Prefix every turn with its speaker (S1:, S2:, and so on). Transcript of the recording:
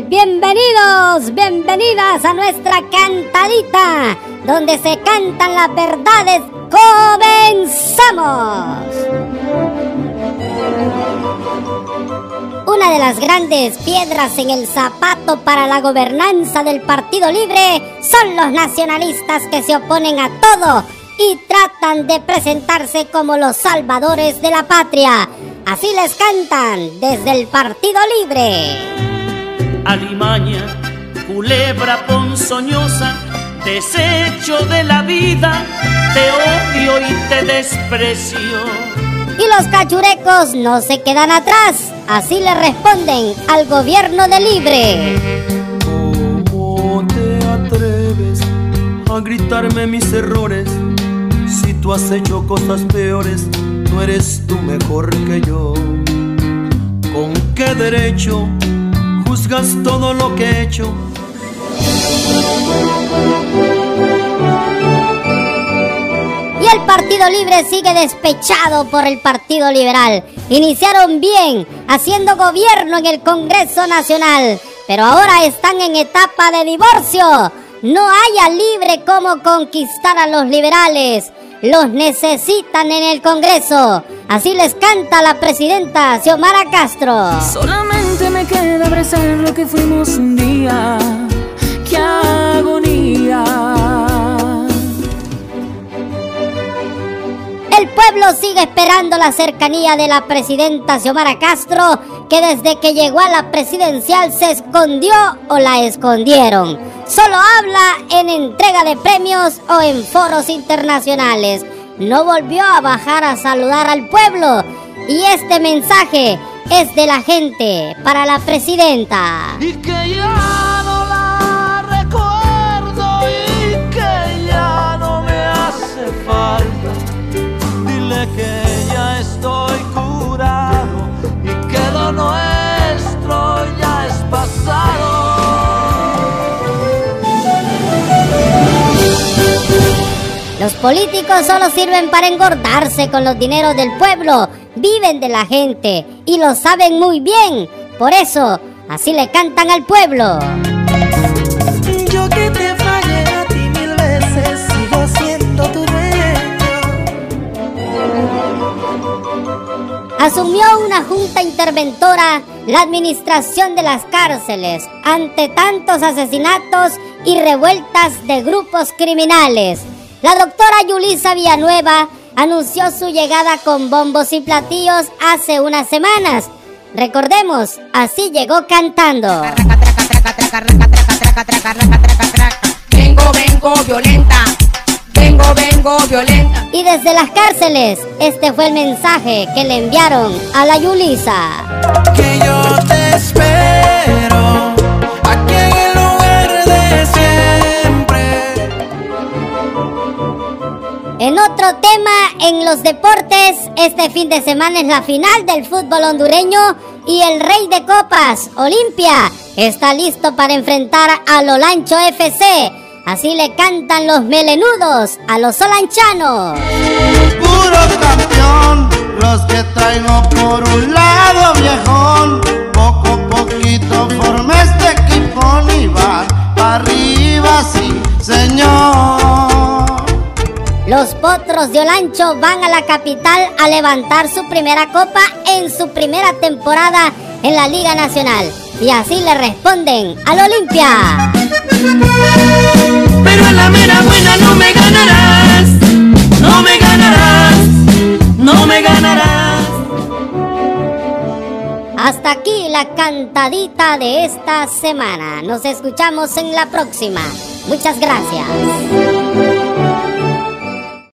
S1: Bienvenidos, bienvenidas a nuestra cantadita, donde se cantan las verdades. ¡Comenzamos! Una de las grandes piedras en el zapato para la gobernanza del Partido Libre son los nacionalistas que se oponen a todo y tratan de presentarse como los salvadores de la patria. Así les cantan desde el Partido Libre.
S2: Alimaña, culebra ponzoñosa, desecho de la vida, te odio y te desprecio.
S1: Y los cachurecos no se quedan atrás, así le responden al gobierno de Libre.
S3: ¿Cómo te atreves a gritarme mis errores? Si tú has hecho cosas peores, no eres tú mejor que yo. ¿Con qué derecho juzgas todo lo que he hecho?
S1: Y el Partido Libre sigue despechado por el Partido Liberal. Iniciaron bien, haciendo gobierno en el Congreso Nacional, pero ahora están en etapa de divorcio. No haya libre cómo conquistar a los liberales. Los necesitan en el Congreso. Así les canta la presidenta Xiomara Castro.
S4: Solamente me queda abrazar lo que fuimos un día. ¡Qué agonía!
S1: El pueblo sigue esperando la cercanía de la presidenta Xiomara Castro, que desde que llegó a la presidencial se escondió o la escondieron. Solo habla en entrega de premios o en foros internacionales. No volvió a bajar a saludar al pueblo. Y este mensaje es de la gente para la presidenta.
S5: Y que ya no la recuerdo y que ya no me hace falta. Dile que
S1: políticos solo sirven para engordarse con los dineros del pueblo, viven de la gente y lo saben muy bien. Por eso, así le cantan al pueblo.
S6: Yo que te fallé a ti mil veces, sigo siendo tu dueño.
S1: Asumió una junta interventora la administración de las cárceles ante tantos asesinatos y revueltas de grupos criminales. La doctora Yulisa Villanueva anunció su llegada con bombos y platillos hace unas semanas. Recordemos, así llegó cantando.
S7: Vengo, vengo violenta. Vengo, vengo violenta.
S1: Y desde las cárceles, este fue el mensaje que le enviaron a la Yulisa.
S6: Que yo te espero en
S1: los deportes, este fin de semana es la final del fútbol hondureño y el rey de copas, Olimpia, está listo para enfrentar a Lolancho FC. Así le cantan los melenudos a los solanchanos.
S8: Puro campeón, los que traigo por un lado viejón.
S1: Los potros de Olancho van a la capital a levantar su primera copa en su primera temporada en la Liga Nacional. Y así le responden al Olimpia.
S4: Pero en la mera buena no me ganarás. No me ganarás. No me ganarás.
S1: Hasta aquí la cantadita de esta semana. Nos escuchamos en la próxima. Muchas gracias.